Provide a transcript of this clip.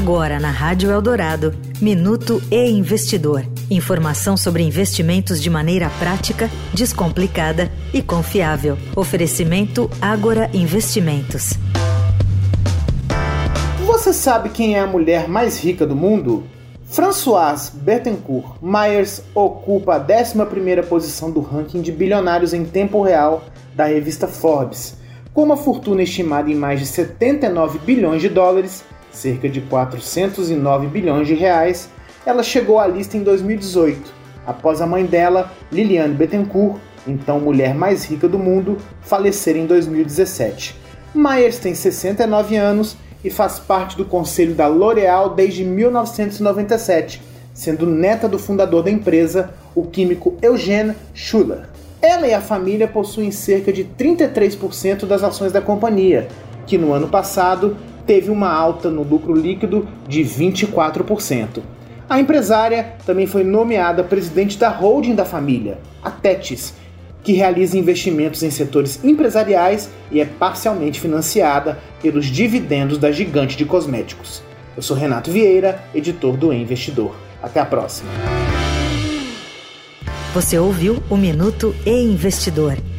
Agora na Rádio Eldorado, Minuto e Investidor. Informação sobre investimentos de maneira prática, descomplicada e confiável. Oferecimento Agora Investimentos. Você sabe quem é a mulher mais rica do mundo? Françoise Bettencourt Myers ocupa a 11ª posição do ranking de bilionários em tempo real da revista Forbes, com uma fortuna estimada em mais de 79 bilhões de dólares cerca de 409 bilhões de reais, ela chegou à lista em 2018, após a mãe dela, Liliane Bettencourt, então mulher mais rica do mundo, falecer em 2017. Myers tem 69 anos e faz parte do conselho da L'Oréal desde 1997, sendo neta do fundador da empresa, o químico Eugene Schuller. Ela e a família possuem cerca de 33% das ações da companhia, que no ano passado teve uma alta no lucro líquido de 24%. A empresária também foi nomeada presidente da holding da família, a Tetis, que realiza investimentos em setores empresariais e é parcialmente financiada pelos dividendos da gigante de cosméticos. Eu sou Renato Vieira, editor do e Investidor. Até a próxima. Você ouviu o Minuto e Investidor.